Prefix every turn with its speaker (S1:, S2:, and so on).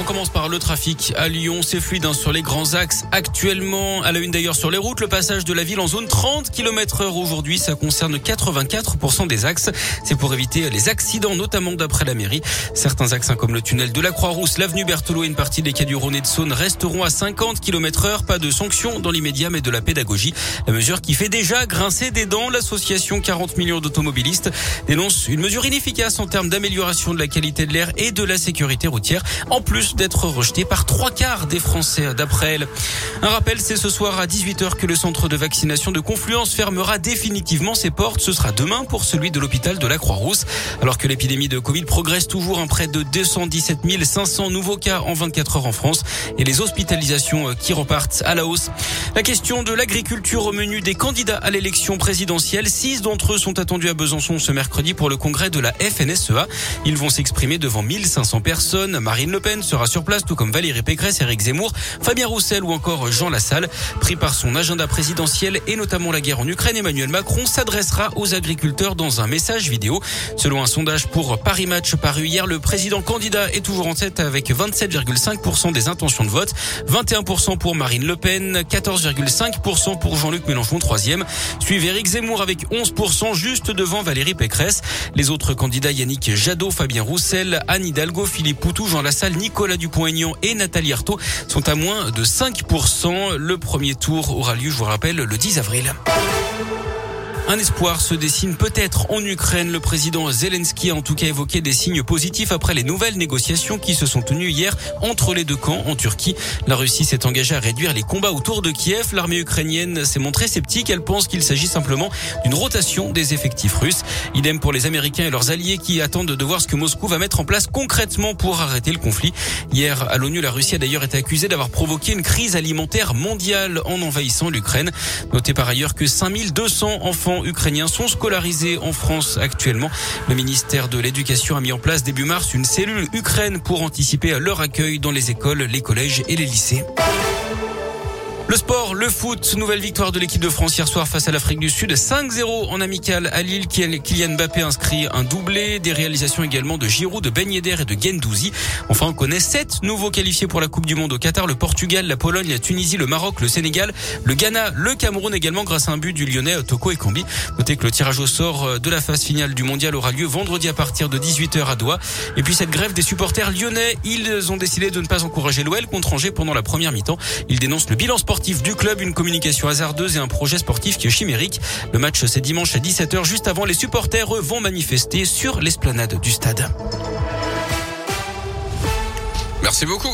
S1: On commence par le trafic à Lyon. C'est fluide hein, sur les grands axes. Actuellement, à la une d'ailleurs sur les routes, le passage de la ville en zone 30 km heure aujourd'hui, ça concerne 84% des axes. C'est pour éviter les accidents, notamment d'après la mairie. Certains axes, hein, comme le tunnel de la Croix-Rousse, l'avenue Berthelot et une partie des quais du Rhône et de Saône resteront à 50 km heure. Pas de sanctions dans l'immédiat, mais de la pédagogie. La mesure qui fait déjà grincer des dents. L'association 40 millions d'automobilistes dénonce une mesure inefficace en termes d'amélioration de la qualité de l'air et de la sécurité routière. En plus d'être rejeté par trois quarts des Français d'après elle. Un rappel, c'est ce soir à 18h que le centre de vaccination de Confluence fermera définitivement ses portes. Ce sera demain pour celui de l'hôpital de la Croix-Rousse. Alors que l'épidémie de Covid progresse toujours, un près de 217 500 nouveaux cas en 24 heures en France et les hospitalisations euh, qui repartent à la hausse. La question de l'agriculture au menu des candidats à l'élection présidentielle. Six d'entre eux sont attendus à Besançon ce mercredi pour le congrès de la FNSEA. Ils vont s'exprimer devant 1500 personnes. Marine Le Pen sera sur place, tout comme Valérie Pécresse, Éric Zemmour, Fabien Roussel ou encore Jean Lassalle. Pris par son agenda présidentiel et notamment la guerre en Ukraine, Emmanuel Macron s'adressera aux agriculteurs dans un message vidéo. Selon un sondage pour Paris Match paru hier, le président candidat est toujours en tête avec 27,5% des intentions de vote, 21% pour Marine Le Pen, 14,5% pour Jean-Luc Mélenchon, troisième. Suive Éric Zemmour avec 11%, juste devant Valérie Pécresse. Les autres candidats Yannick Jadot, Fabien Roussel, Anne Hidalgo, Philippe Poutou, Jean Lassalle, Nicolas Nicolas Dupont-Aignan et Nathalie Arthaud sont à moins de 5%. Le premier tour aura lieu, je vous rappelle, le 10 avril. Un espoir se dessine peut-être en Ukraine. Le président Zelensky a en tout cas évoqué des signes positifs après les nouvelles négociations qui se sont tenues hier entre les deux camps en Turquie. La Russie s'est engagée à réduire les combats autour de Kiev. L'armée ukrainienne s'est montrée sceptique. Elle pense qu'il s'agit simplement d'une rotation des effectifs russes. Idem pour les Américains et leurs alliés qui attendent de voir ce que Moscou va mettre en place concrètement pour arrêter le conflit. Hier, à l'ONU, la Russie a d'ailleurs été accusée d'avoir provoqué une crise alimentaire mondiale en envahissant l'Ukraine. Notez par ailleurs que 5200 enfants ukrainiens sont scolarisés en France actuellement. Le ministère de l'Éducation a mis en place début mars une cellule Ukraine pour anticiper leur accueil dans les écoles, les collèges et les lycées. Le sport, le foot, nouvelle victoire de l'équipe de France hier soir face à l'Afrique du Sud, 5-0 en amical à Lille. Kylian Mbappé inscrit un doublé, des réalisations également de Giroud, de Ben Yedder et de Gendouzi. Enfin, on connaît sept nouveaux qualifiés pour la Coupe du Monde au Qatar, le Portugal, la Pologne, la Tunisie, le Maroc, le Sénégal, le Ghana, le Cameroun également grâce à un but du Lyonnais Toko et Kambi. Notez que le tirage au sort de la phase finale du mondial aura lieu vendredi à partir de 18h à Doha. Et puis cette grève des supporters lyonnais, ils ont décidé de ne pas encourager l'OL contre Angers pendant la première mi-temps. Ils dénoncent le bilan du club, une communication hasardeuse et un projet sportif qui est chimérique. Le match c'est dimanche à 17h juste avant les supporters eux, vont manifester sur l'esplanade du stade.
S2: Merci beaucoup.